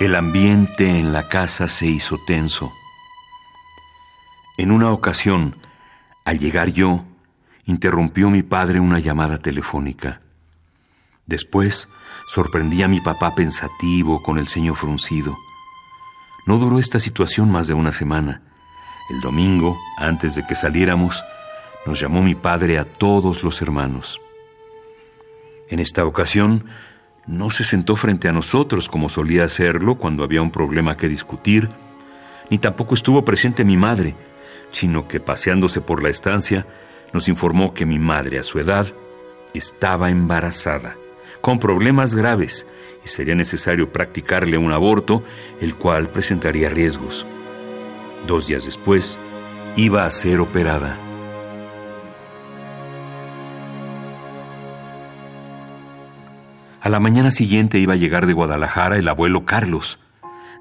El ambiente en la casa se hizo tenso. En una ocasión, al llegar yo, interrumpió mi padre una llamada telefónica. Después, sorprendí a mi papá pensativo con el ceño fruncido. No duró esta situación más de una semana. El domingo, antes de que saliéramos, nos llamó mi padre a todos los hermanos. En esta ocasión, no se sentó frente a nosotros como solía hacerlo cuando había un problema que discutir, ni tampoco estuvo presente mi madre, sino que paseándose por la estancia, nos informó que mi madre a su edad estaba embarazada, con problemas graves, y sería necesario practicarle un aborto, el cual presentaría riesgos. Dos días después, iba a ser operada. A la mañana siguiente iba a llegar de Guadalajara el abuelo Carlos.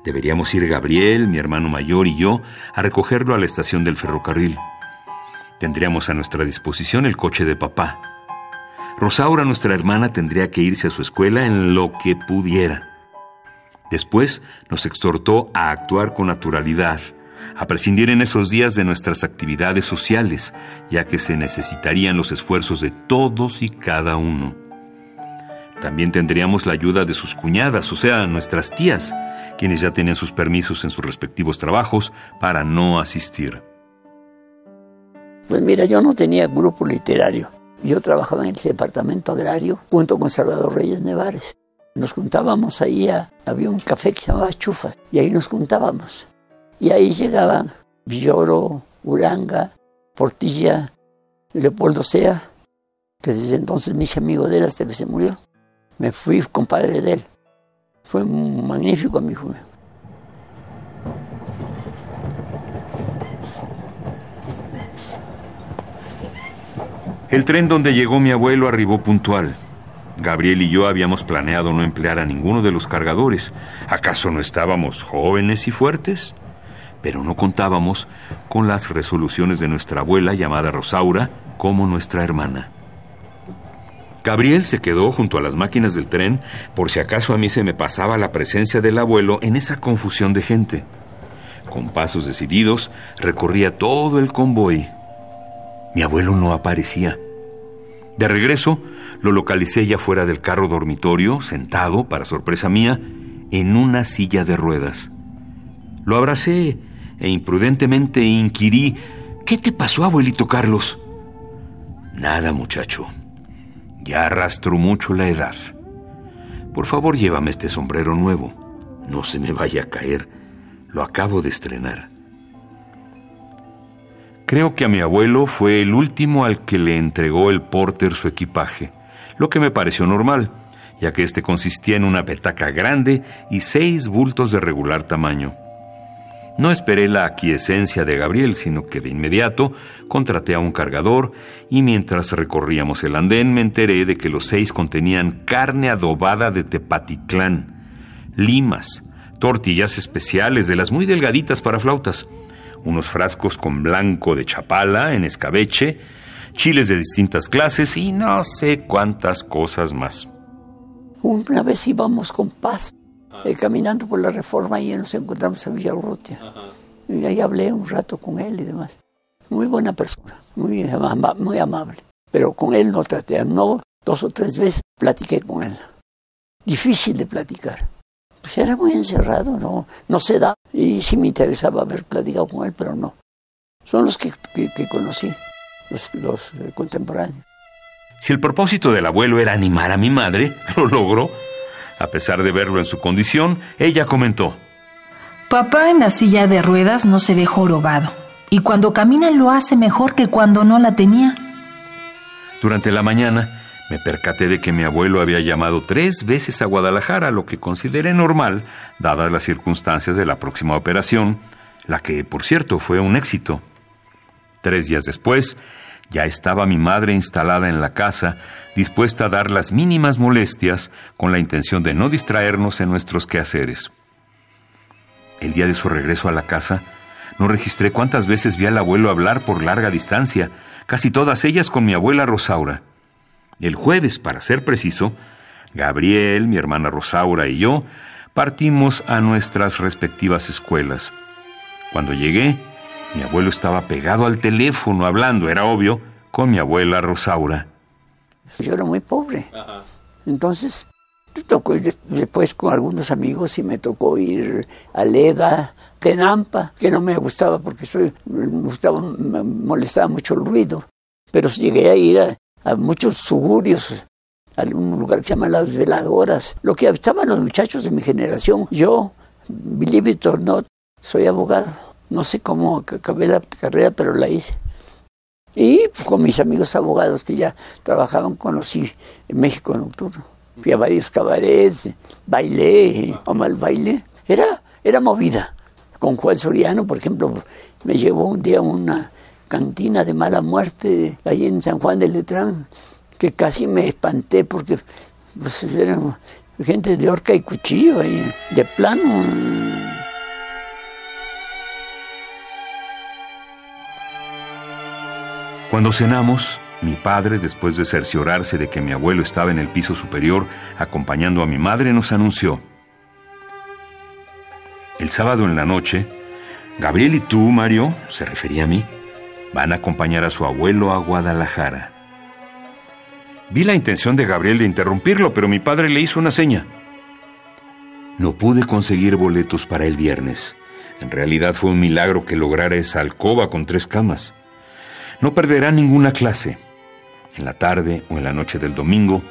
Deberíamos ir Gabriel, mi hermano mayor y yo a recogerlo a la estación del ferrocarril. Tendríamos a nuestra disposición el coche de papá. Rosaura, nuestra hermana, tendría que irse a su escuela en lo que pudiera. Después nos exhortó a actuar con naturalidad, a prescindir en esos días de nuestras actividades sociales, ya que se necesitarían los esfuerzos de todos y cada uno. También tendríamos la ayuda de sus cuñadas, o sea, nuestras tías, quienes ya tenían sus permisos en sus respectivos trabajos para no asistir. Pues mira, yo no tenía grupo literario. Yo trabajaba en el departamento agrario junto con Salvador Reyes Nevares. Nos juntábamos ahí, había un café que se llamaba Chufas, y ahí nos juntábamos. Y ahí llegaban Villoro, Uranga, Portilla, Leopoldo Sea, que desde entonces me hice amigo de él hasta que se murió. Me fui compadre de él. Fue un magnífico amigo. El tren donde llegó mi abuelo arribó puntual. Gabriel y yo habíamos planeado no emplear a ninguno de los cargadores. ¿Acaso no estábamos jóvenes y fuertes? Pero no contábamos con las resoluciones de nuestra abuela llamada Rosaura como nuestra hermana. Gabriel se quedó junto a las máquinas del tren por si acaso a mí se me pasaba la presencia del abuelo en esa confusión de gente. Con pasos decididos recorría todo el convoy. Mi abuelo no aparecía. De regreso, lo localicé ya fuera del carro dormitorio, sentado, para sorpresa mía, en una silla de ruedas. Lo abracé e imprudentemente inquirí, ¿qué te pasó, abuelito Carlos? Nada, muchacho. Ya arrastro mucho la edad. Por favor, llévame este sombrero nuevo. No se me vaya a caer. Lo acabo de estrenar. Creo que a mi abuelo fue el último al que le entregó el porter su equipaje, lo que me pareció normal, ya que este consistía en una petaca grande y seis bultos de regular tamaño. No esperé la aquiescencia de Gabriel, sino que de inmediato contraté a un cargador y mientras recorríamos el andén me enteré de que los seis contenían carne adobada de Tepatitlán, limas, tortillas especiales de las muy delgaditas para flautas, unos frascos con blanco de chapala en escabeche, chiles de distintas clases y no sé cuántas cosas más. Una vez íbamos con paz eh, caminando por la reforma y nos encontramos a Villarrutia. Y ahí hablé un rato con él y demás. Muy buena persona, muy, muy amable. Pero con él no traté, no, dos o tres veces platiqué con él. Difícil de platicar. Pues era muy encerrado, no, no se da. Y sí me interesaba haber platicado con él, pero no. Son los que, que, conocí, los, los eh, contemporáneos. Si el propósito del abuelo era animar a mi madre, lo logró. A pesar de verlo en su condición, ella comentó. Papá en la silla de ruedas no se ve jorobado, y cuando camina lo hace mejor que cuando no la tenía. Durante la mañana me percaté de que mi abuelo había llamado tres veces a Guadalajara, lo que consideré normal, dadas las circunstancias de la próxima operación, la que, por cierto, fue un éxito. Tres días después, ya estaba mi madre instalada en la casa, dispuesta a dar las mínimas molestias con la intención de no distraernos en nuestros quehaceres. El día de su regreso a la casa, no registré cuántas veces vi al abuelo hablar por larga distancia, casi todas ellas con mi abuela Rosaura. El jueves, para ser preciso, Gabriel, mi hermana Rosaura y yo Partimos a nuestras respectivas escuelas. Cuando llegué, mi abuelo estaba pegado al teléfono hablando, era obvio, con mi abuela Rosaura. Yo era muy pobre. Entonces, tocó ir después con algunos amigos y me tocó ir a Leda, Tenampa, que no me gustaba porque me, molestaba mucho el ruido. Pero llegué a ir a, muchos suburbios, a un lugar que se llama Las Veladoras, lo que estaban los muchachos de mi generación. Yo, believe it or not, soy abogado. No sé cómo acabé la carrera, pero la hice. Y pues, con mis amigos abogados que ya trabajaban, conocí en México Nocturno. Fui a varios cabarets, bailé, o mal baile. Era, era movida. Con Juan Soriano, por ejemplo, me llevó un día a una cantina de mala muerte ahí en San Juan de Letrán, que casi me espanté porque pues, eran gente de horca y cuchillo ahí, de plano. Cuando cenamos, mi padre, después de cerciorarse de que mi abuelo estaba en el piso superior acompañando a mi madre, nos anunció. El sábado en la noche, Gabriel y tú, Mario, se refería a mí, van a acompañar a su abuelo a Guadalajara. Vi la intención de Gabriel de interrumpirlo, pero mi padre le hizo una seña. No pude conseguir boletos para el viernes. En realidad fue un milagro que lograra esa alcoba con tres camas. No perderán ninguna clase. En la tarde o en la noche del domingo,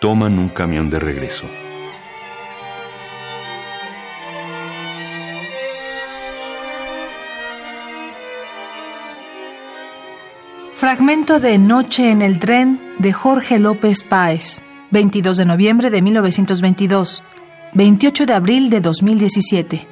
toman un camión de regreso. Fragmento de Noche en el tren de Jorge López Páez, 22 de noviembre de 1922, 28 de abril de 2017.